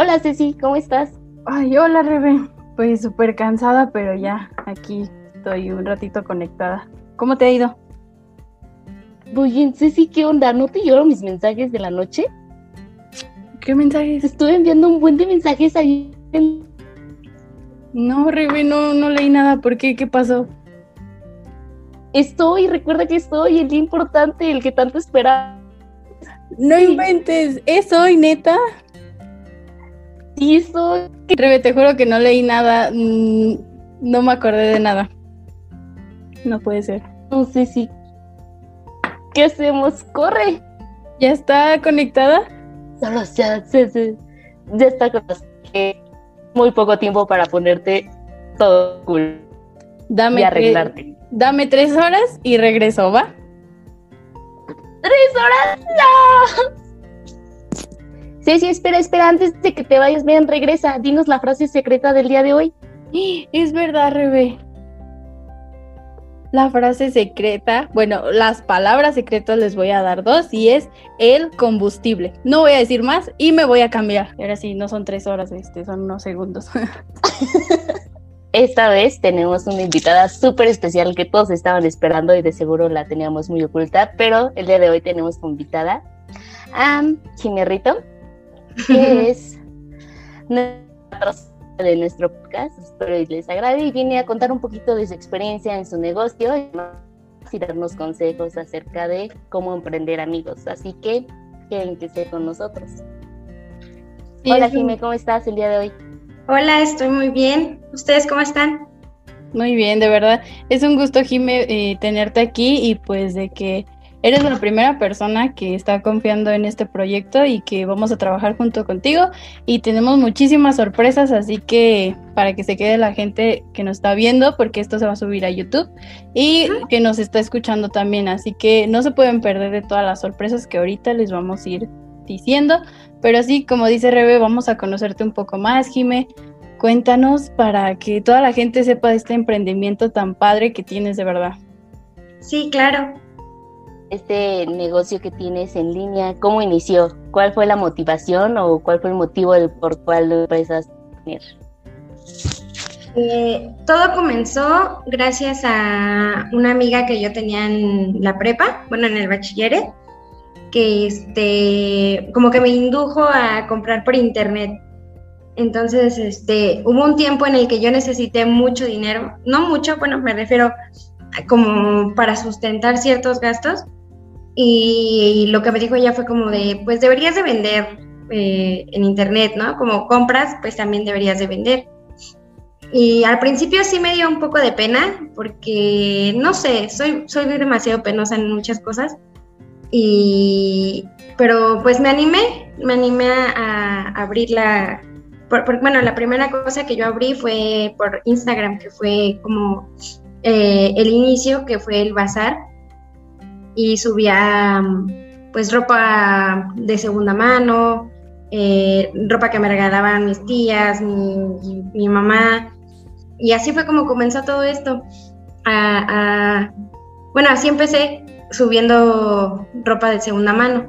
Hola Ceci, ¿cómo estás? Ay, hola Rebe. Pues súper cansada, pero ya aquí estoy un ratito conectada. ¿Cómo te ha ido? Bien, Ceci, ¿qué onda? ¿No te lloro mis mensajes de la noche? ¿Qué mensajes? Estuve enviando un buen de mensajes ahí. No, Rebe, no, no leí nada. ¿Por qué? ¿Qué pasó? Estoy, recuerda que estoy, el día importante, el que tanto espera. No inventes, ¿es hoy, neta? Sí. Rebe, te juro que no leí nada. mm, No me acordé de nada. No puede ser. No sé si. ¿Qué hacemos? ¡Corre! ¿Ya está conectada? Solo ya, Ceci. Ya está con las que muy poco tiempo para ponerte todo cool Dame, y arreglarte. dame tres horas y regreso, ¿va? ¡Tres horas! ¡No! Ceci, espera, espera, antes de que te vayas, ven, regresa. Dinos la frase secreta del día de hoy. Es verdad, Rebe. La frase secreta, bueno, las palabras secretas les voy a dar dos y es el combustible. No voy a decir más y me voy a cambiar. Ahora sí, no son tres horas, este, son unos segundos. Esta vez tenemos una invitada súper especial que todos estaban esperando y de seguro la teníamos muy oculta, pero el día de hoy tenemos como invitada a Jimerrito, que es nuestra de nuestro podcast, espero y les agrade y viene a contar un poquito de su experiencia en su negocio y darnos consejos acerca de cómo emprender amigos, así que quédense con nosotros. Sí, Hola es un- Jimé, ¿cómo estás el día de hoy? Hola, estoy muy bien. ¿Ustedes cómo están? Muy bien, de verdad. Es un gusto, Jime, eh, tenerte aquí y pues de que eres la primera persona que está confiando en este proyecto y que vamos a trabajar junto contigo y tenemos muchísimas sorpresas, así que para que se quede la gente que nos está viendo, porque esto se va a subir a YouTube y que nos está escuchando también, así que no se pueden perder de todas las sorpresas que ahorita les vamos a ir diciendo, pero así como dice Rebe, vamos a conocerte un poco más, Jime. Cuéntanos para que toda la gente sepa de este emprendimiento tan padre que tienes de verdad. Sí, claro. Este negocio que tienes en línea, ¿cómo inició? ¿Cuál fue la motivación o cuál fue el motivo del por cual lo empezaste a tener? Eh, todo comenzó gracias a una amiga que yo tenía en la prepa, bueno, en el bachillere, que este, como que me indujo a comprar por internet. Entonces, este, hubo un tiempo en el que yo necesité mucho dinero, no mucho, bueno, me refiero como para sustentar ciertos gastos. Y, lo que me dijo ella fue como de, pues deberías de vender eh, en internet, ¿no? Como compras, pues también deberías de vender. Y al principio sí me dio un poco de pena, porque no sé, soy, soy demasiado penosa en muchas cosas. Y, pero pues me animé, me animé a, a abrir la, por- por- bueno, la primera cosa que yo abrí fue por Instagram, que fue como eh, el inicio, que fue el bazar, y subía pues ropa de segunda mano, eh, ropa que me regalaban mis tías, mi, mi mamá, y así fue como comenzó todo esto. A- a- bueno, así empecé subiendo ropa de segunda mano.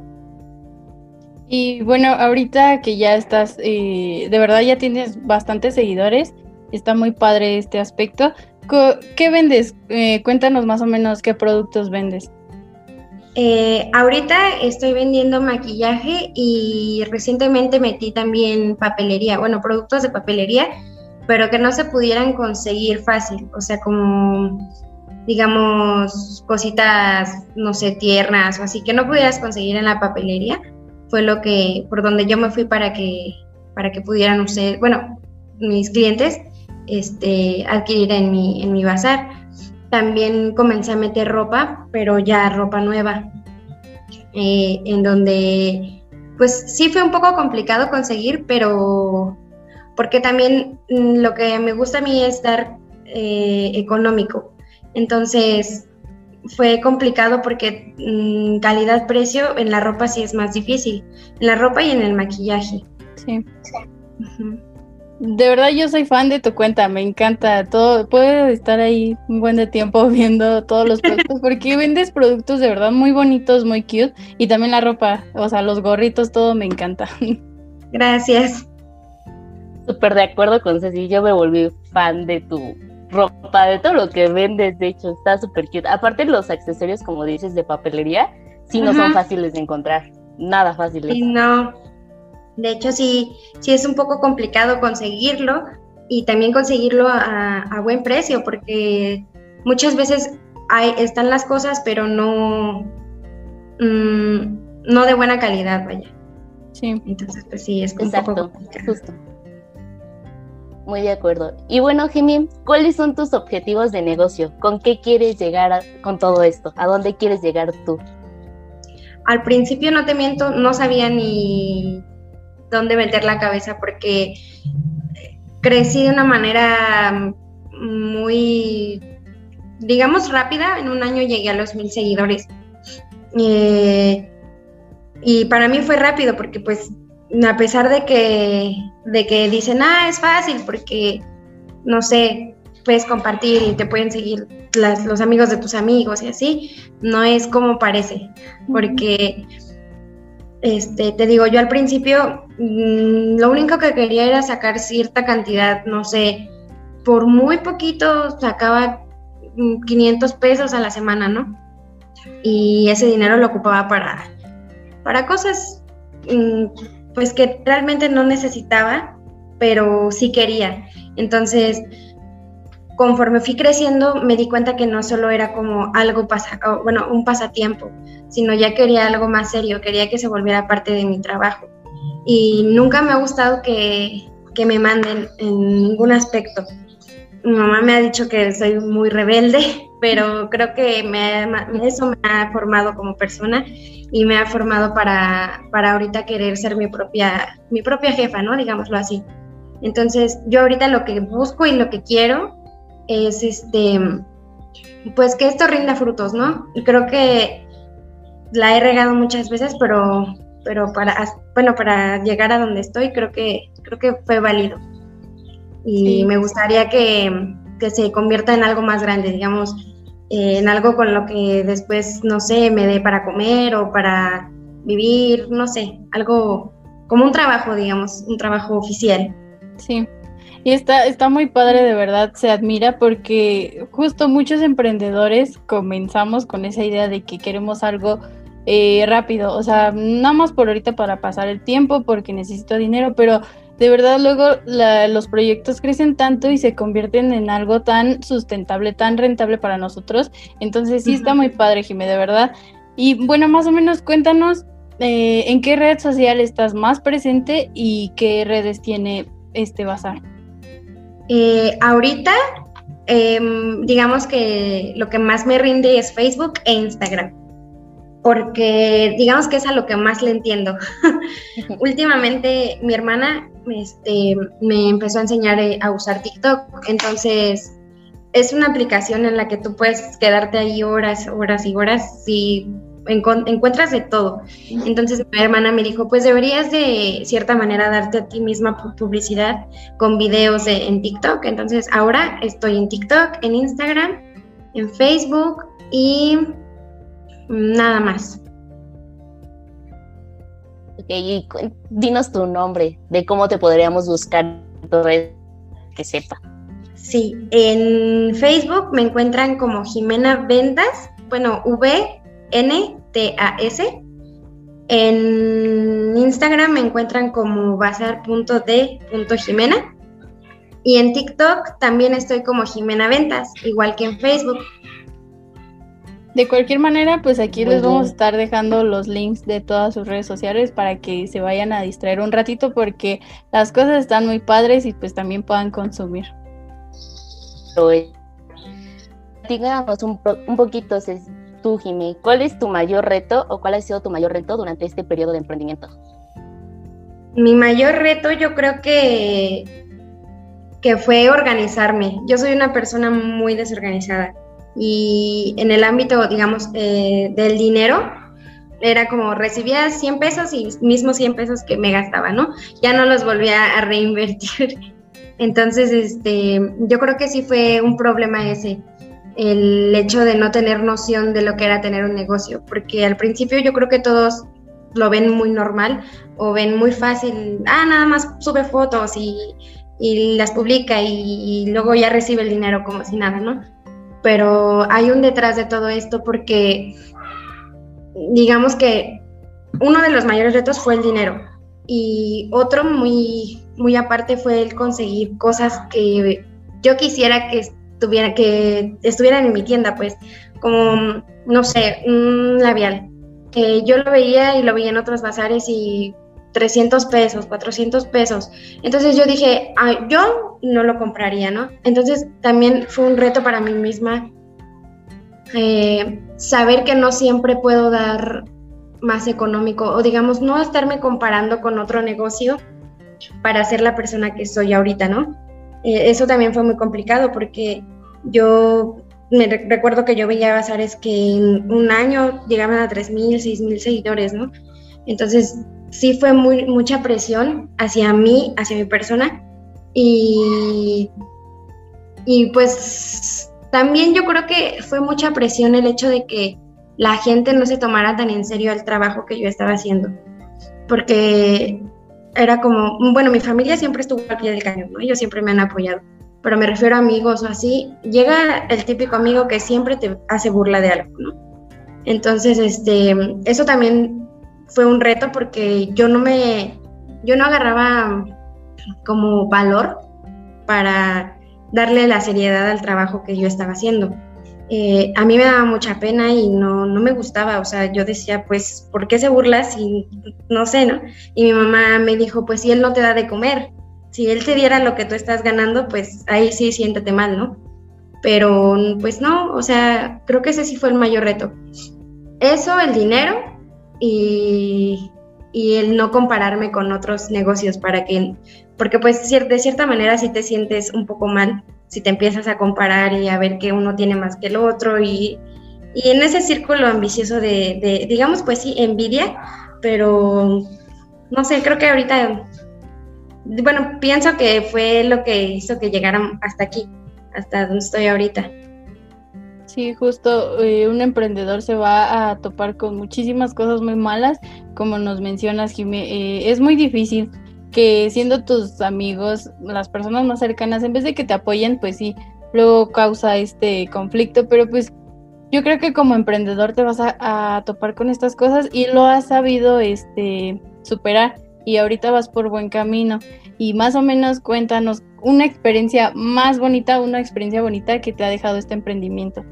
Y bueno, ahorita que ya estás, eh, de verdad ya tienes bastantes seguidores, está muy padre este aspecto. ¿Qué vendes? Eh, cuéntanos más o menos qué productos vendes. Eh, ahorita estoy vendiendo maquillaje y recientemente metí también papelería, bueno, productos de papelería, pero que no se pudieran conseguir fácil, o sea, como, digamos, cositas, no sé, tiernas o así, que no pudieras conseguir en la papelería, fue lo que, por donde yo me fui para que, para que pudieran ustedes, bueno, mis clientes, este, adquirir en mi, en mi bazar también comencé a meter ropa, pero ya ropa nueva, eh, en donde pues sí fue un poco complicado conseguir, pero porque también mm, lo que me gusta a mí es dar eh, económico. Entonces fue complicado porque mm, calidad-precio en la ropa sí es más difícil, en la ropa y en el maquillaje. Sí. De verdad yo soy fan de tu cuenta, me encanta todo, puedo estar ahí un buen de tiempo viendo todos los productos porque vendes productos de verdad muy bonitos, muy cute y también la ropa, o sea, los gorritos, todo me encanta. Gracias. súper de acuerdo con Ceci. Yo me volví fan de tu ropa, de todo lo que vendes. De hecho, está súper cute. Aparte, los accesorios, como dices, de papelería, sí no son fáciles de encontrar. Nada fáciles. Sí, no. De hecho, sí, sí es un poco complicado conseguirlo y también conseguirlo a, buen precio, porque muchas veces hay, están las cosas, pero no, mm, no de buena calidad, vaya. Sí. Entonces, pues sí, es un poco Justo. Muy de acuerdo. Y bueno, Jimmy, ¿cuáles son tus objetivos de negocio? ¿Con qué quieres llegar con todo esto? ¿A dónde quieres llegar tú? Al principio, no te miento, no sabía ni dónde meter la cabeza porque crecí de una manera muy, digamos, rápida. En un año llegué a los mil seguidores. Eh, y para mí fue rápido porque pues a pesar de que, de que dicen, ah, es fácil porque, no sé, puedes compartir y te pueden seguir los amigos de tus amigos y así, no es como parece, porque, este, te digo, yo al principio mm, lo único que quería era sacar cierta cantidad, no sé, por muy poquito sacaba 500 mm, pesos a la semana, ¿no? Y ese dinero lo ocupaba para, para cosas mm, pues que realmente no necesitaba, pero sí quería. Entonces, conforme fui creciendo, me di cuenta que no solo era como algo pasa, bueno, un pasatiempo, sino ya quería algo más serio, quería que se volviera parte de mi trabajo. Y nunca me ha gustado que, que me manden en ningún aspecto. Mi mamá me ha dicho que soy muy rebelde, pero creo que me, eso me ha formado como persona y me ha formado para, para ahorita querer ser mi propia, mi propia jefa, ¿no? Digámoslo así. Entonces, yo ahorita lo que busco y lo que quiero es este, pues que esto rinda frutos, ¿no? Creo que la he regado muchas veces, pero, pero para, bueno, para llegar a donde estoy, creo que, creo que fue válido. Y me gustaría que, que se convierta en algo más grande, digamos, en algo con lo que después, no sé, me dé para comer o para vivir, no sé, algo como un trabajo, digamos, un trabajo oficial. Sí. Y está, está muy padre, de verdad, se admira porque justo muchos emprendedores comenzamos con esa idea de que queremos algo eh, rápido, o sea, nada más por ahorita para pasar el tiempo porque necesito dinero, pero de verdad luego los proyectos crecen tanto y se convierten en algo tan sustentable, tan rentable para nosotros. Entonces sí está muy padre, Jimé, de verdad. Y bueno, más o menos cuéntanos eh, en qué red social estás más presente y qué redes tiene este bazar. Eh, ahorita, em, digamos que lo que más me rinde es Facebook e Instagram porque digamos que es a lo que más le entiendo. Últimamente mi hermana este, me empezó a enseñar eh, a usar TikTok, entonces es una aplicación en la que tú puedes quedarte ahí horas, horas y horas y encuentras de todo. Entonces mi hermana me dijo, pues deberías de cierta manera darte a ti misma publicidad con videos en TikTok. Entonces ahora estoy en TikTok, en Instagram, en Facebook y nada más. Ok, y dinos tu nombre, de cómo te podríamos buscar que sepa. Sí, en Facebook me encuentran como Jimena Ventas, bueno, V-N-T-A-S. En Instagram me encuentran como bazar.d.jimena. Y en TikTok también estoy como Jimena Ventas, igual que en Facebook. De cualquier manera, pues aquí les vamos a estar dejando los links de todas sus redes sociales para que se vayan a distraer un ratito porque las cosas están muy padres y pues también puedan consumir. Digamos un, un poquito, tú, Jimé, ¿cuál es tu mayor reto o cuál ha sido tu mayor reto durante este periodo de emprendimiento? Mi mayor reto yo creo que, que fue organizarme. Yo soy una persona muy desorganizada y en el ámbito, digamos, eh, del dinero, era como recibía 100 pesos y mismos 100 pesos que me gastaba, ¿no? Ya no los volvía a reinvertir. Entonces, este, yo creo que sí fue un problema ese, el hecho de no tener noción de lo que era tener un negocio, porque al principio yo creo que todos lo ven muy normal o ven muy fácil, ah, nada más sube fotos y y las publica y, luego ya recibe el dinero como si nada, ¿no? Pero hay un detrás de todo esto porque digamos que uno de los mayores retos fue el dinero y otro muy, muy aparte fue el conseguir cosas que yo quisiera que que estuvieran en mi tienda, pues, como, no sé, un labial, que yo lo veía y lo veía en otros bazares y 300 pesos, 400 pesos. Entonces yo dije, yo no lo compraría, ¿no? Entonces también fue un reto para mí misma eh, saber que no siempre puedo dar más económico o digamos no estarme comparando con otro negocio para ser la persona que soy ahorita, ¿no? Eh, eso también fue muy complicado porque yo me recuerdo que yo veía bazares que en un año llegaban a 3.000, 6.000 seguidores, ¿no? Entonces sí fue muy, mucha presión hacia mí, hacia mi persona. Y, y pues también yo creo que fue mucha presión el hecho de que la gente no se tomara tan en serio el trabajo que yo estaba haciendo. Porque era como, bueno, mi familia siempre estuvo al pie del cañón, ¿no? Ellos siempre me han apoyado. Pero me refiero a amigos o así, llega el típico amigo que siempre te hace burla de algo, ¿no? Entonces, este, eso también fue un reto porque yo no me, yo no agarraba como valor para darle la seriedad al trabajo que yo estaba haciendo. Eh, a mí me daba mucha pena y no, no me gustaba, o sea, yo decía, pues, ¿por qué se burla si, no sé, ¿no? Y mi mamá me dijo, pues si él no te da de comer, si él te diera lo que tú estás ganando, pues ahí sí siéntete mal, ¿no? Pero pues no, o sea, creo que ese sí fue el mayor reto. Eso, el dinero y, el no compararme con otros negocios para que, porque pues de cierta manera sí te sientes un poco mal si te empiezas a comparar y a ver que uno tiene más que el otro y, y en ese círculo ambicioso de, de, digamos pues sí, envidia, pero no sé, creo que ahorita, bueno, pienso que fue lo que hizo que llegaran hasta aquí, hasta donde estoy ahorita. Sí, justo eh, un emprendedor se va a topar con muchísimas cosas muy malas, como nos mencionas, Jimé. Eh, es muy difícil que siendo tus amigos, las personas más cercanas, en vez de que te apoyen, pues sí, luego causa este conflicto, pero pues yo creo que como emprendedor te vas a, topar con estas cosas y lo has sabido este, superar y ahorita vas por buen camino. Y más o menos cuéntanos una experiencia más bonita, una experiencia bonita que te ha dejado este emprendimiento.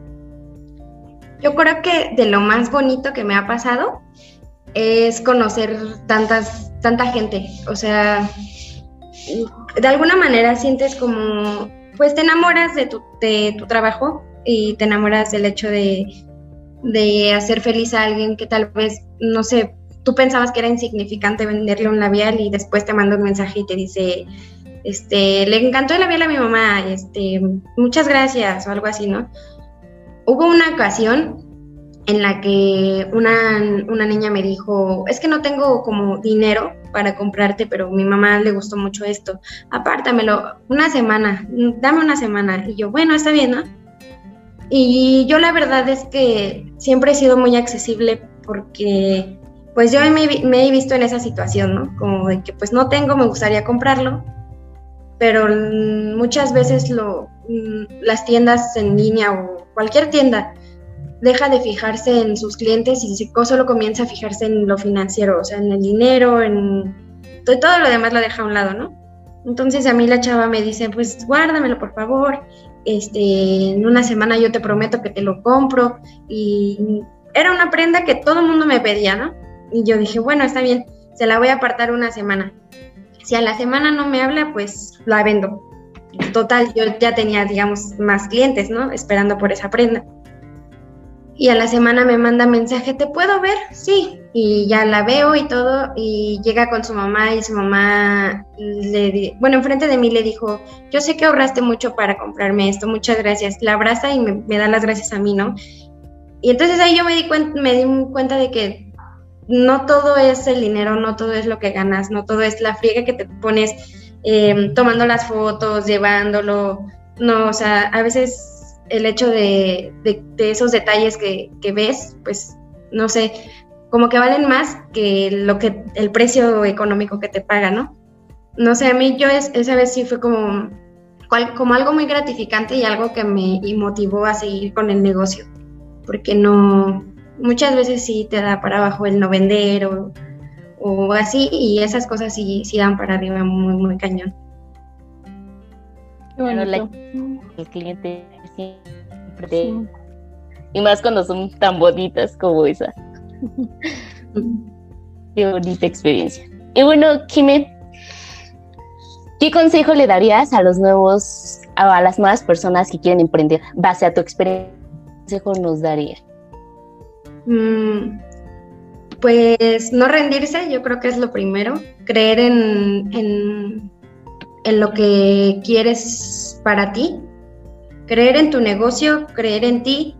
Yo creo que de lo más bonito que me ha pasado es conocer tantas, tanta gente. O sea, de alguna manera sientes como, pues te enamoras de tu, de tu trabajo y te enamoras del hecho de, de hacer feliz a alguien que tal vez, no sé, tú pensabas que era insignificante venderle un labial y después te manda un mensaje y te dice, este, le encantó el labial a mi mamá, este, muchas gracias o algo así, ¿no? Hubo una ocasión en la que una, niña me dijo, es que no tengo como dinero para comprarte, pero mi mamá le gustó mucho esto, apártamelo una semana, dame una semana. Y yo, bueno, está bien, ¿no? Y yo la verdad es que siempre he sido muy accesible porque pues yo me, me he visto en esa situación, ¿no? Como de que pues no tengo, me gustaría comprarlo, pero muchas veces lo, las tiendas en línea o cualquier tienda deja de fijarse en sus clientes y solo comienza a fijarse en lo financiero, o sea, en el dinero, en todo lo demás lo deja a un lado, ¿no? Entonces a mí la chava me dice, pues guárdamelo por favor, este, en una semana yo te prometo que te lo compro y era una prenda que todo el mundo me pedía, ¿no? Y yo dije, bueno, está bien, se la voy a apartar una semana. Si a la semana no me habla, pues la vendo. Total, yo ya tenía, digamos, más clientes, ¿no? Esperando por esa prenda. Y a la semana me manda mensaje, ¿te puedo ver? Sí. Y ya la veo y todo, y llega con su mamá y su mamá le, bueno, enfrente de mí le dijo, yo sé que ahorraste mucho para comprarme esto, muchas gracias. La abraza y me, da las gracias a mí, ¿no? Y entonces ahí yo me di, cuenta, me di cuenta de que no todo es el dinero, no todo es lo que ganas, no todo es la friega que te pones eh, tomando las fotos, llevándolo, no, o sea, a veces el hecho de, esos detalles que, ves, pues, no sé, como que valen más que lo que el precio económico que te paga, ¿no? no sé, a mí yo esa vez sí fue como, como algo muy gratificante y algo que me motivó a seguir con el negocio, porque no, muchas veces sí te da para abajo el no vender o, o así, y esas cosas sí, sí dan para arriba muy, muy cañón. Bueno, el cliente siempre y más cuando son tan bonitas como esa. Qué bonita experiencia. Y bueno, Kime, ¿qué consejo le darías a los nuevos, a las nuevas personas que quieren emprender? Base a tu experiencia, ¿qué consejo nos daría? Mm, pues no rendirse, yo creo que es lo primero. Creer en, en, lo que quieres para ti. Creer en tu negocio, creer en ti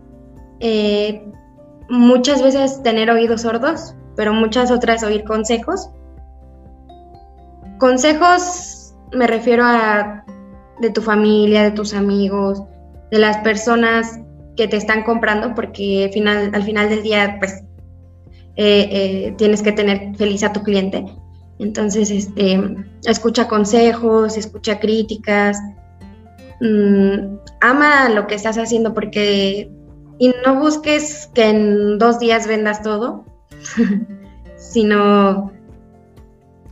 eh, muchas veces tener oídos sordos, pero muchas otras oír consejos. Consejos me refiero a de tu familia, de tus amigos, de las personas que te están comprando, porque al final del día, pues, eh, eh, tienes que tener feliz a tu cliente. Entonces, este, escucha consejos, escucha críticas, mm, ama lo que estás haciendo porque y no busques que en dos días vendas todo, sino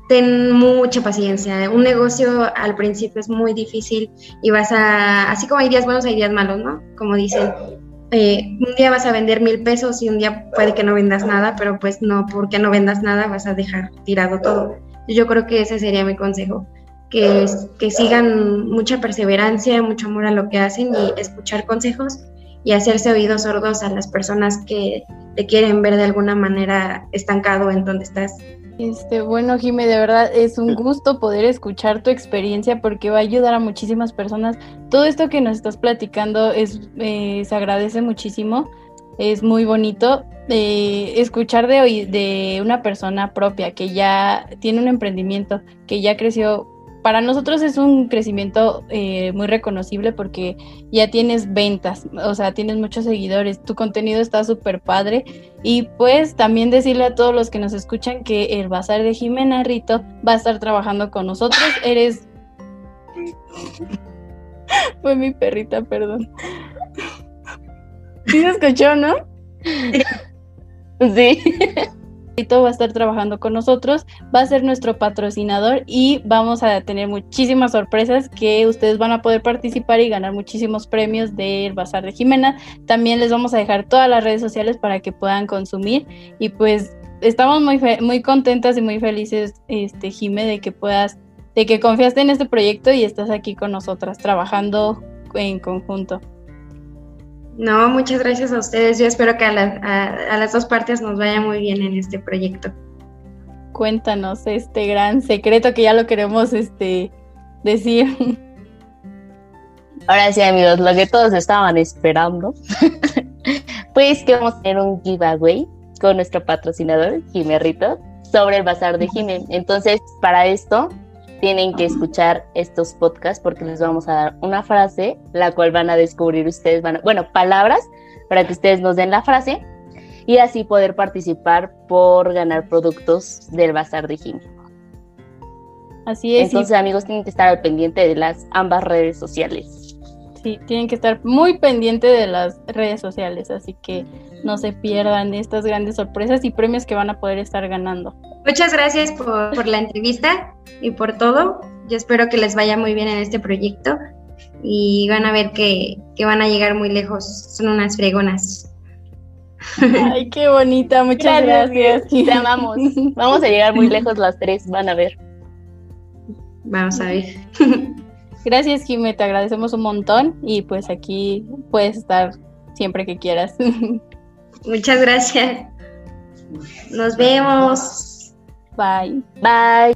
ten mucha paciencia. Un negocio al principio es muy difícil y vas a, así como hay días buenos, hay días malos, ¿no? Como dicen, eh, un día vas a vender mil pesos y un día puede que no vendas nada, pero pues no, porque no vendas nada vas a dejar tirado todo. Yo creo que ese sería mi consejo, que, que sigan mucha perseverancia, mucho amor a lo que hacen y escuchar consejos y hacerse oídos sordos a las personas que te quieren ver de alguna manera estancado en donde estás. Este, bueno, Jime, de verdad es un gusto poder escuchar tu experiencia porque va a ayudar a muchísimas personas. Todo esto que nos estás platicando es, eh, se agradece muchísimo, es muy bonito. Eh, escuchar de, de una persona propia que ya tiene un emprendimiento, que ya creció para nosotros es un crecimiento eh, muy reconocible porque ya tienes ventas, o sea, tienes muchos seguidores, tu contenido está súper padre y pues también decirle a todos los que nos escuchan que el Bazar de Jimena Rito va a estar trabajando con nosotros, eres... Fue mi perrita, perdón. ¿Sí se escuchó, no? Sí va a estar trabajando con nosotros, va a ser nuestro patrocinador y vamos a tener muchísimas sorpresas que ustedes van a poder participar y ganar muchísimos premios del Bazar de Jimena. También les vamos a dejar todas las redes sociales para que puedan consumir y pues estamos muy muy contentas y muy felices este Jime de que puedas de que confiaste en este proyecto y estás aquí con nosotras trabajando en conjunto. No, muchas gracias a ustedes. Yo espero que a, las dos partes nos vaya muy bien en este proyecto. Cuéntanos este gran secreto que ya lo queremos este, decir. Ahora sí, amigos, lo que todos estaban esperando, pues que vamos a tener un giveaway con nuestro patrocinador, Jimerrito, sobre el bazar de Jimé. Entonces, para esto, tienen que escuchar estos podcasts porque les vamos a dar una frase, la cual van a descubrir ustedes, van bueno, palabras para que ustedes nos den la frase y así poder participar por ganar productos del Bazar de Jimmy. Así es. Entonces, amigos, tienen que estar al pendiente de las ambas redes sociales. Sí, tienen que estar muy pendiente de las redes sociales, así que no se pierdan estas grandes sorpresas y premios que van a poder estar ganando. Muchas gracias por, la entrevista y por todo. Yo espero que les vaya muy bien en este proyecto y van a ver que, van a llegar muy lejos. Son unas fregonas. Ay, qué bonita, muchas gracias. Te amamos. Vamos a llegar muy lejos las tres, van a ver. Vamos a ver. Gracias, Jimé, te agradecemos un montón y pues aquí puedes estar siempre que quieras. Muchas gracias. Nos vemos. Bye. Bye.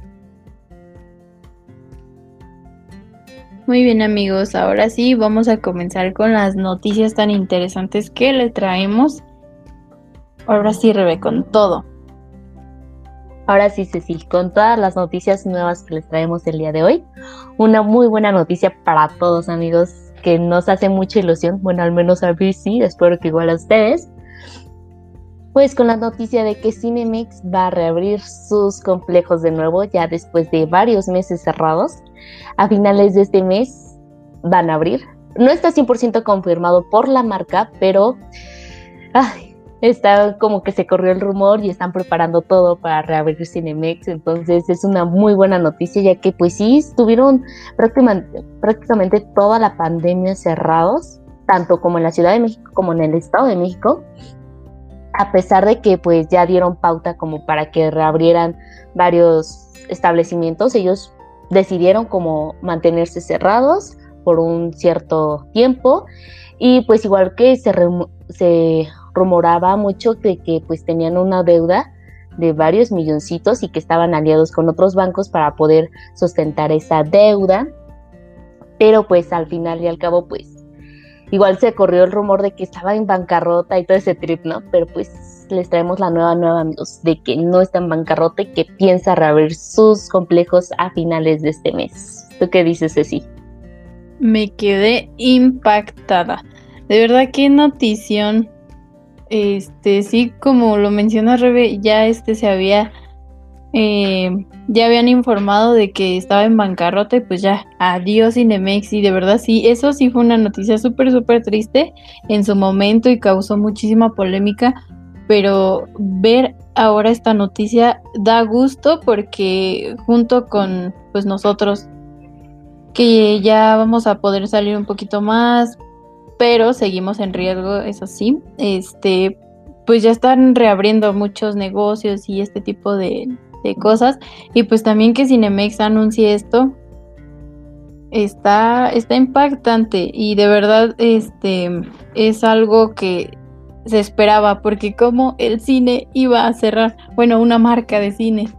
Muy bien amigos, ahora sí vamos a comenzar con las noticias tan interesantes que le traemos. Ahora sí, Rebe, con todo. Ahora sí, Cecil, con todas las noticias nuevas que les traemos el día de hoy. Una muy buena noticia para todos amigos que nos hace mucha ilusión. Bueno, al menos a mí sí, espero que igual a ustedes. Pues con la noticia de que Cinemex va a reabrir sus complejos de nuevo ya después de varios meses cerrados. A finales de este mes van a abrir. No está 100% confirmado por la marca, pero está como que se corrió el rumor y están preparando todo para reabrir Cinemex. Entonces es una muy buena noticia ya que pues sí estuvieron prácticamente, prácticamente toda la pandemia cerrados, tanto como en la Ciudad de México como en el Estado de México a pesar de que pues ya dieron pauta como para que reabrieran varios establecimientos, ellos decidieron como mantenerse cerrados por un cierto tiempo. Y pues igual que se, se rumoraba mucho de que pues tenían una deuda de varios milloncitos y que estaban aliados con otros bancos para poder sustentar esa deuda, pero pues al final y al cabo pues Igual se corrió el rumor de que estaba en bancarrota y todo ese trip, ¿no? Pero pues les traemos la nueva, nueva amigos, de que no está en bancarrota y que piensa reabrir sus complejos a finales de este mes. ¿Tú qué dices, Ceci? Me quedé impactada. De verdad, qué notición. Este, sí, como lo mencionó Rebe, ya este se había eh, ya habían informado de que estaba en bancarrota y pues ya, adiós Cinemex. Y de verdad sí, eso sí fue una noticia súper, súper triste en su momento y causó muchísima polémica, pero ver ahora esta noticia da gusto porque junto con pues nosotros que ya vamos a poder salir un poquito más, pero seguimos en riesgo, eso sí, este pues ya están reabriendo muchos negocios y este tipo de, de cosas. Y pues también que Cinemex anuncie esto está, está impactante y de verdad este es algo que se esperaba porque como el cine iba a cerrar, bueno, una marca de cine.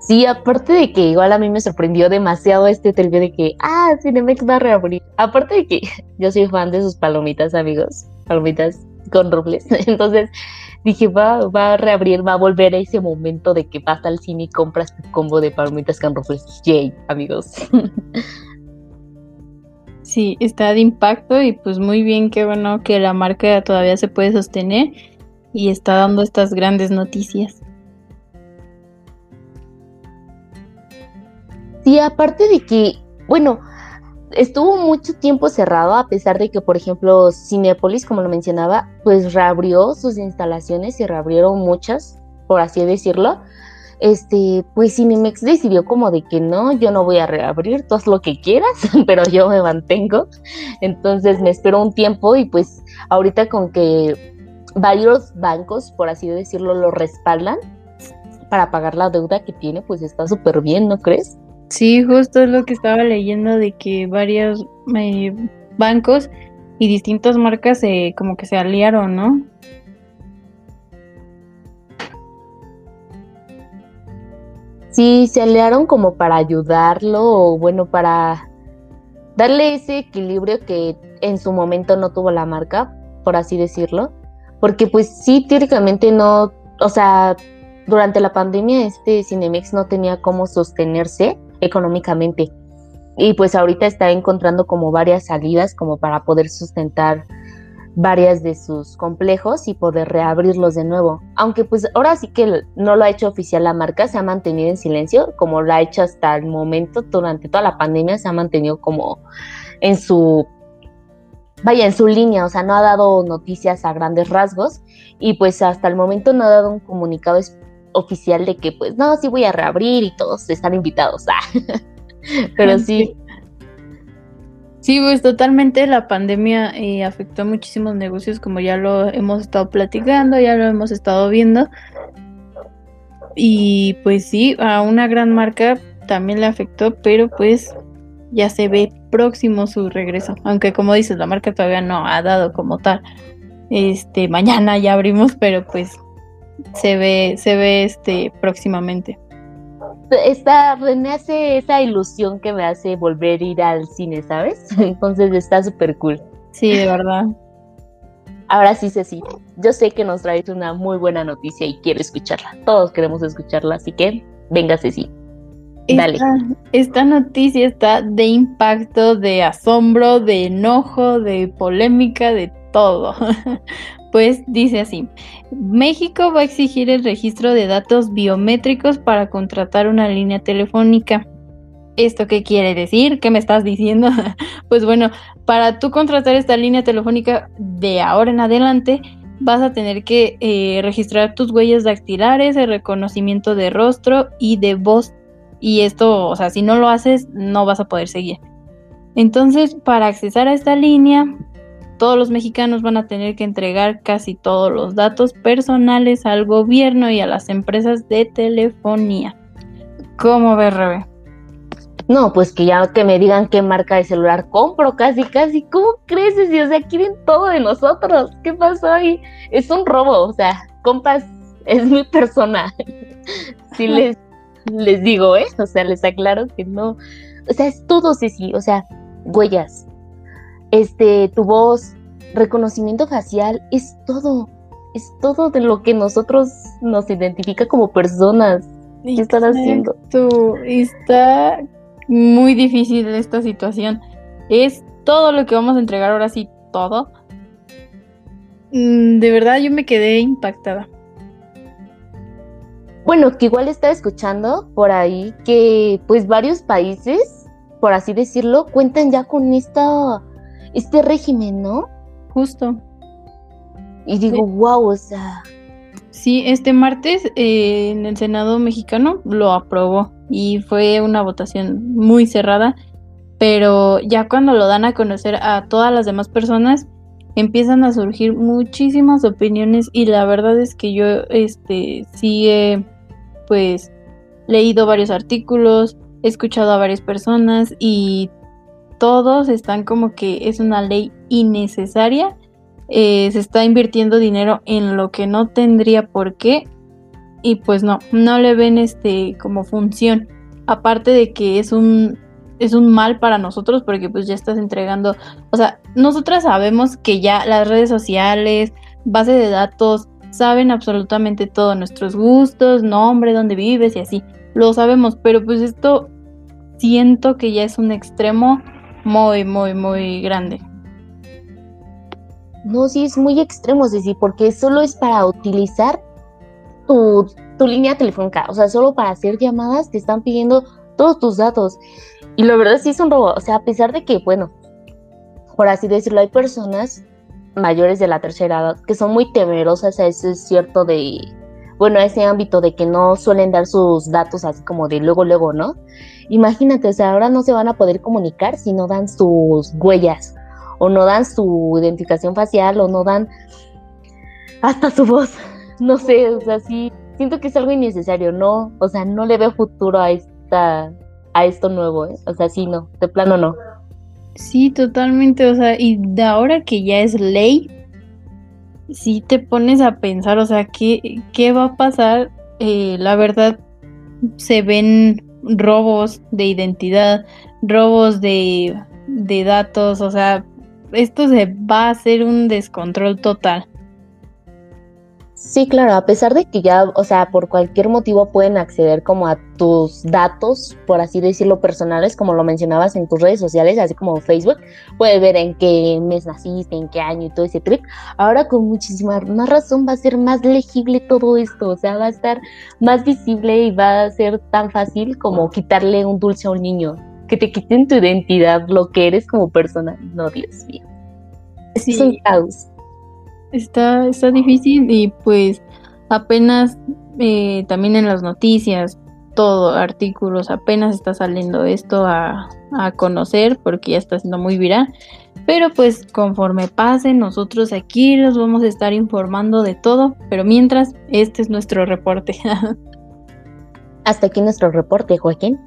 Sí, aparte de que igual a mí me sorprendió demasiado este trivio de que, ah, Cinemex va a reabrir. Aparte de que yo soy fan de sus palomitas, amigos, palomitas con rufles. Entonces, dije, va, va a reabrir, va a volver a ese momento de que vas al cine y compras tu combo de palomitas con rufles. Yay, amigos. Sí, está de impacto y pues muy bien, qué bueno que la marca todavía se puede sostener y está dando estas grandes noticias. Sí, aparte de que, bueno, estuvo mucho tiempo cerrado a pesar de que, por ejemplo, Cinepolis, como lo mencionaba, pues reabrió sus instalaciones y reabrieron muchas, por así decirlo. Este, pues Cinemex decidió como de que no, yo no voy a reabrir, tú haz lo que quieras, pero yo me mantengo. Entonces me espero un tiempo y pues ahorita con que varios bancos, por así decirlo, lo respaldan para pagar la deuda que tiene, pues está súper bien, ¿no crees? Sí, justo es lo que estaba leyendo de que varios eh, bancos y distintas marcas como que se aliaron, ¿no? Sí, se aliaron como para ayudarlo o bueno, para darle ese equilibrio que en su momento no tuvo la marca, por así decirlo, porque pues sí, teóricamente no, o sea, durante la pandemia este Cinemex no tenía cómo sostenerse económicamente. Y pues ahorita está encontrando como varias salidas como para poder sustentar varias de sus complejos y poder reabrirlos de nuevo. Aunque pues ahora sí que no lo ha hecho oficial la marca, se ha mantenido en silencio, como lo ha hecho hasta el momento, durante toda la pandemia se ha mantenido como en su, vaya, en su línea, o sea, no ha dado noticias a grandes rasgos y pues hasta el momento no ha dado un comunicado oficial de que pues no, sí voy a reabrir y todos están invitados. Ah. Pero sí. Sí, pues totalmente la pandemia eh, afectó a muchísimos negocios como ya lo hemos estado platicando, ya lo hemos estado viendo. Y pues sí, a una gran marca también le afectó, pero pues ya se ve próximo su regreso. Aunque como dices, la marca todavía no ha dado como tal. Este, mañana ya abrimos, pero pues se ve, se ve este próximamente. Está, renace esa ilusión que me hace volver a ir al cine, ¿sabes? Entonces está súper cool. Sí, de verdad. Ahora sí, Ceci, yo sé que nos traes una muy buena noticia y quiero escucharla. Todos queremos escucharla, así que venga, Ceci. Dale. Esta, esta noticia está de impacto, de asombro, de enojo, de polémica, de todo. Pues dice así, México va a exigir el registro de datos biométricos para contratar una línea telefónica. ¿Esto qué quiere decir? ¿Qué me estás diciendo? pues bueno, para tú contratar esta línea telefónica de ahora en adelante, vas a tener que eh, registrar tus huellas dactilares, el reconocimiento de rostro y de voz. Y esto, o sea, si no lo haces, no vas a poder seguir. Entonces, para accesar a esta línea, todos los mexicanos van a tener que entregar casi todos los datos personales al gobierno y a las empresas de telefonía. ¿Cómo ves, Rebe? No, pues que ya que me digan qué marca de celular compro, casi, casi. ¿Cómo crees? O sea, quieren todo de nosotros. ¿Qué pasó ahí? Es un robo, o sea, compas, es mi persona. sí les, les digo, ¿eh? O sea, les aclaro que no. O sea, es todo, sí, O sea, huellas, este, tu voz, reconocimiento facial, es todo, es todo de lo que nosotros nos identifica como personas. ¿Qué están haciendo? Está muy difícil esta situación. Es todo lo que vamos a entregar ahora sí, todo. Mm, de verdad yo me quedé impactada. Bueno, que igual estaba escuchando por ahí que pues varios países, por así decirlo, cuentan ya con esta este régimen, ¿no? Justo. Y digo, wow, o sea. Sí, este martes eh, en el Senado mexicano lo aprobó y fue una votación muy cerrada, pero ya cuando lo dan a conocer a todas las demás personas, empiezan a surgir muchísimas opiniones y la verdad es que yo este sí he pues leído varios artículos, he escuchado a varias personas y todos están como que es una ley innecesaria. Eh, se está invirtiendo dinero en lo que no tendría por qué. Y pues no, no le ven este como función. Aparte de que es un es un mal para nosotros porque pues ya estás entregando, o sea, nosotras sabemos que ya las redes sociales, base de datos, saben absolutamente todo, nuestros gustos, nombre, dónde vives y así, lo sabemos, pero pues esto siento que ya es un extremo muy, muy, muy grande. No, sí, es muy extremo, sí, porque solo es para utilizar tu, tu línea telefónica, o sea, solo para hacer llamadas te están pidiendo todos tus datos. Y la verdad sí es un robo, o sea, a pesar de que, bueno, por así decirlo, hay personas mayores de la tercera edad que son muy temerosas a ese cierto de, bueno, a ese ámbito de que no suelen dar sus datos así como de luego, luego, ¿no? Imagínate, o sea, ahora no se van a poder comunicar si no dan sus huellas, o no dan su identificación facial, o no dan hasta su voz. No sé, o sea, sí, siento que es algo innecesario, ¿no? O sea, no le veo futuro a esta, a esto nuevo, ¿eh? O sea, sí, no, de plano no. Sí, totalmente, o sea, y de ahora que ya es ley, si te pones a pensar, o sea, ¿qué, qué va a pasar? Eh, la verdad, se ven robos de identidad, robos de, de datos, o sea, esto se va a hacer un descontrol total. Sí, claro, a pesar de que ya, o sea, por cualquier motivo pueden acceder como a tus datos, por así decirlo, personales, como lo mencionabas en tus redes sociales, así como Facebook, puedes ver en qué mes naciste, en qué año y todo ese trip. Ahora con muchísima más razón va a ser más legible todo esto, o sea, va a estar más visible y va a ser tan fácil como quitarle un dulce a un niño, que te quiten tu identidad, lo que eres como persona. No, Dios mío. Sí. Es un caos está, está difícil y pues apenas eh, también en las noticias, todo, artículos, apenas está saliendo esto a, a conocer porque ya está siendo muy viral. Pero pues conforme pase, nosotros aquí los vamos a estar informando de todo. Pero mientras, este es nuestro reporte. Hasta aquí nuestro reporte, Joaquín.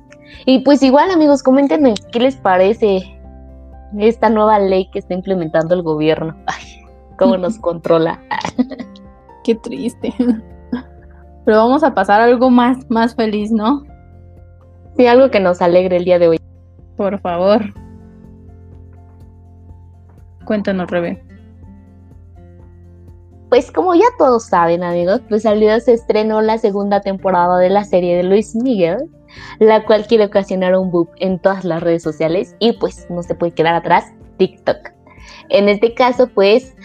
Y pues igual amigos, coméntenme qué les parece esta nueva ley que está implementando el gobierno. cómo nos controla. Qué triste. Pero vamos a pasar a algo más, más feliz, ¿no? Sí, algo que nos alegre el día de hoy. Por favor. Cuéntanos, Rebe. Pues como ya todos saben, amigos, pues salió se estrenó la segunda temporada de la serie de Luis Miguel, la cual quiere ocasionar un boom en todas las redes sociales y pues no se puede quedar atrás TikTok. En este caso, pues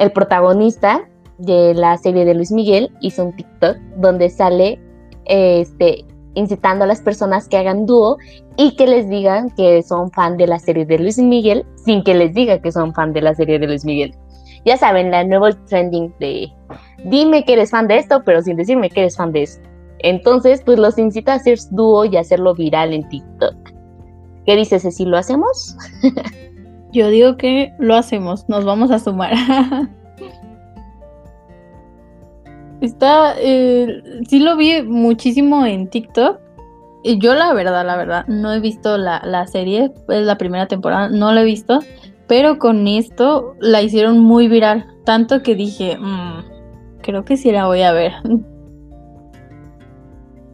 el protagonista de la serie de Luis Miguel hizo un TikTok donde sale este, incitando a las personas que hagan dúo y que les digan que son fan de la serie de Luis Miguel sin que les diga que son fan de la serie de Luis Miguel. Ya saben, la nuevo trending de dime que eres fan de esto, pero sin decirme que eres fan de eso. Entonces, pues los incita a hacer dúo y hacerlo viral en TikTok. ¿Qué dices, si lo hacemos? Yo digo que lo hacemos, nos vamos a sumar. Está, eh, sí lo vi muchísimo en TikTok. Y yo la verdad, la verdad, no he visto la, la serie, es la primera temporada, no la he visto, pero con esto la hicieron muy viral, tanto que dije, mm, creo que sí la voy a ver.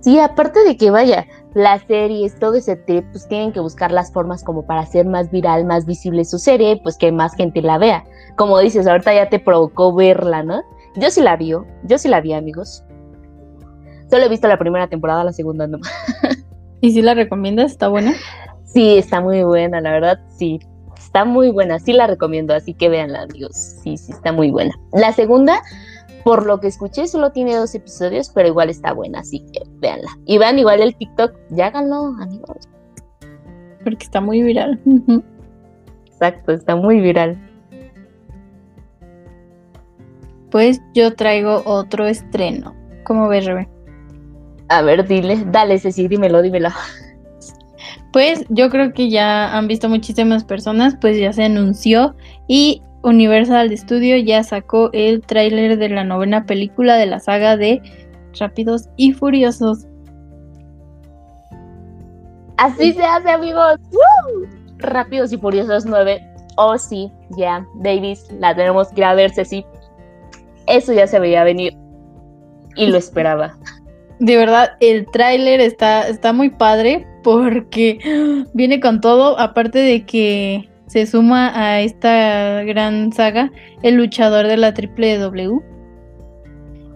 Sí, aparte de que vaya, las series, todo ese tip, pues tienen que buscar las formas como para hacer más viral, más visible su serie, pues que más gente la vea. Como dices, ahorita ya te provocó verla, ¿no? Yo sí la vi, yo sí la vi, amigos. Solo he visto la primera temporada, la segunda no. ¿Y si la recomiendas? ¿Está buena? Sí, está muy buena, la verdad, sí. Está muy buena, sí la recomiendo, así que véanla, amigos. Sí, sí, está muy buena. La segunda, por lo que escuché, solo tiene dos episodios, pero igual está buena, así que véanla. Y vean igual el TikTok, ya háganlo, amigos. Porque está muy viral. Exacto, está muy viral pues yo traigo otro estreno. ¿Cómo ves, Rebe? A ver, dile, dale, Ceci, dímelo, dímelo. Pues yo creo que ya han visto muchísimas personas, pues ya se anunció y Universal Studio ya sacó el tráiler de la novena película de la saga de Rápidos y Furiosos. Así se hace, amigos. Rápidos y Furiosos 9. Oh, sí, ya, Davis, la tenemos que ir a ver, Ceci. Eso ya se veía venir y lo esperaba. De verdad, el tráiler está, está muy padre porque viene con todo, aparte de que se suma a esta gran saga el luchador de la W,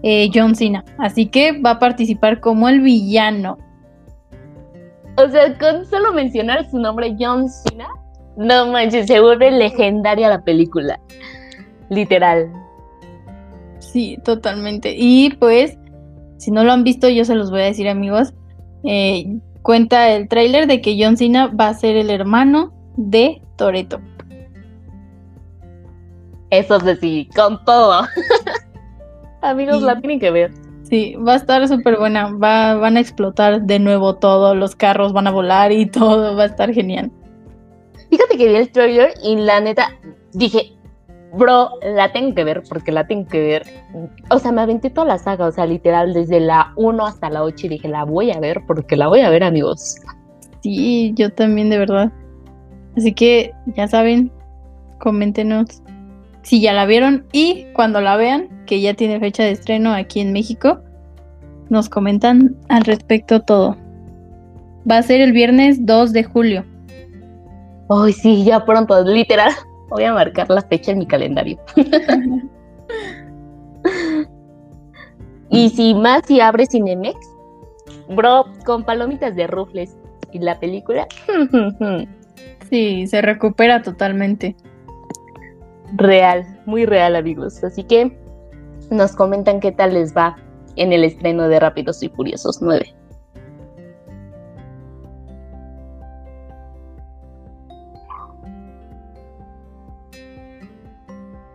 eh, John Cena. Así que va a participar como el villano. O sea, con solo mencionar su nombre, John Cena, no manches, se vuelve legendaria la película. Literal. Sí, totalmente. Y pues, si no lo han visto, yo se los voy a decir, amigos. Eh, cuenta el tráiler de que John Cena va a ser el hermano de Toreto. Eso es sí, con todo. amigos, la tienen que ver. Sí, va a estar súper buena. Va, van a explotar de nuevo todo. Los carros van a volar y todo. Va a estar genial. Fíjate que vi el trailer y la neta dije, bro, la tengo que ver porque la tengo que ver. O sea, me aventé toda la saga, o sea, literal, desde la 1 hasta la 8 y dije, la voy a ver porque la voy a ver, amigos. Sí, yo también, de verdad. Así que, ya saben, coméntenos si ya la vieron y cuando la vean, que ya tiene fecha de estreno aquí en México, nos comentan al respecto todo. Va a ser el viernes 2 de julio. Ay, sí, ya pronto, literal. Voy a marcar la fecha en mi calendario. y si más si abre Cinemex, bro, con palomitas de rufles y la película. sí, se recupera totalmente. Real, muy real, amigos. Así que nos comentan qué tal les va en el estreno de Rápidos y Furiosos 9.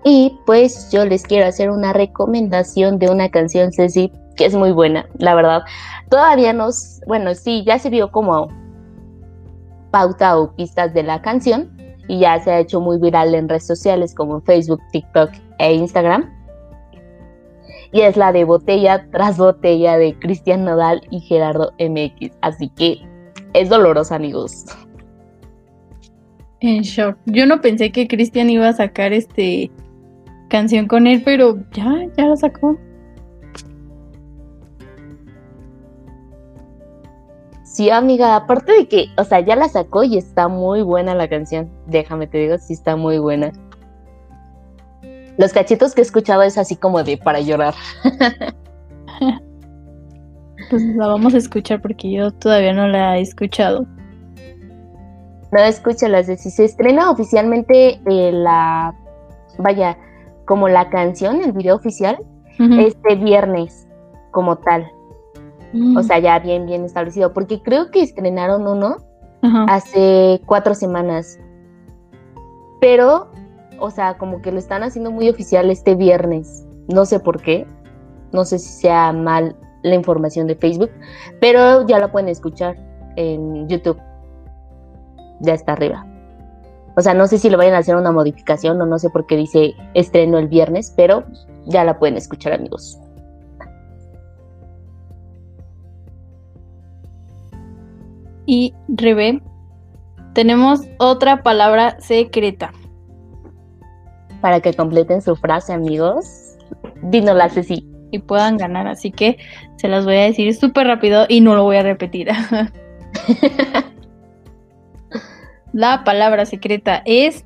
Y pues yo les quiero hacer una recomendación de una canción, Ceci, que es muy buena, la verdad. Todavía nos, bueno, sí, ya se vio como pauta o pistas de la canción y ya se ha hecho muy viral en redes sociales como Facebook, TikTok e Instagram. Y es la de botella tras botella de Cristian Nodal y Gerardo MX. Así que es dolorosa, amigos. En shock. Yo no pensé que Cristian iba a sacar este canción con él, pero ya, ya la sacó. Sí, amiga, aparte de que, o sea, ya la sacó y está muy buena la canción. Déjame te digo, sí está muy buena. Los cachitos que he escuchado es así como de para llorar. pues la vamos a escuchar porque yo todavía no la he escuchado. No, escúchala, si se estrena oficialmente eh, la, vaya, como la canción, el video oficial, este viernes como tal. O sea, ya bien, bien establecido. Porque creo que estrenaron uno hace cuatro semanas. Pero, o sea, como que lo están haciendo muy oficial este viernes. No sé por qué. No sé si sea mal la información de Facebook. Pero ya lo pueden escuchar en YouTube. Ya está arriba. O sea, no sé si lo vayan a hacer una modificación o no sé por qué dice estreno el viernes, pero ya la pueden escuchar amigos. Y Rebe, tenemos otra palabra secreta. Para que completen su frase, amigos, dínosla sí Y puedan ganar, así que se las voy a decir súper rápido y no lo voy a repetir. La palabra secreta es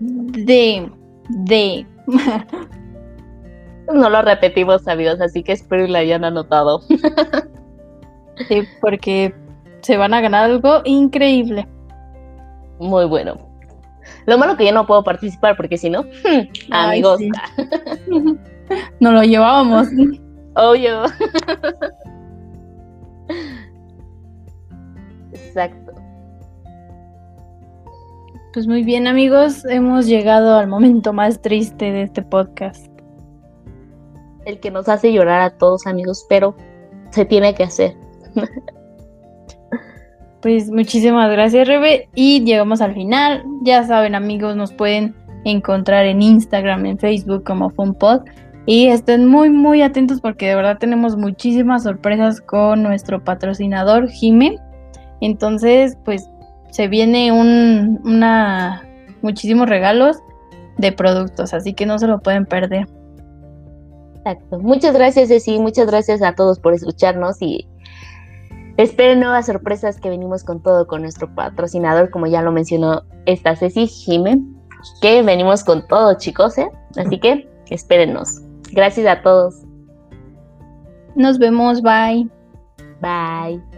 de, de. No lo repetimos, amigos, así que espero que la hayan anotado. Sí, porque se van a ganar algo increíble. Muy bueno. Lo malo que yo no puedo participar porque si no, amigos. no lo llevábamos. Obvio. Exacto. Pues muy bien amigos, hemos llegado al momento más triste de este podcast. El que nos hace llorar a todos amigos, pero se tiene que hacer. Pues muchísimas gracias, Rebe. Y llegamos al final. Ya saben, amigos, nos pueden encontrar en Instagram, en Facebook como FunPod. Y estén muy, muy atentos porque de verdad tenemos muchísimas sorpresas con nuestro patrocinador, Jime. Entonces, pues se viene un, una, muchísimos regalos de productos, así que no se lo pueden perder. Exacto. Muchas gracias, Ceci. Muchas gracias a todos por escucharnos y Esperen nuevas sorpresas que venimos con todo con nuestro patrocinador, como ya lo mencionó esta Ceci Jime, que venimos con todo, chicos, ¿eh? Así que espérennos. Gracias a todos. Nos vemos, bye. Bye.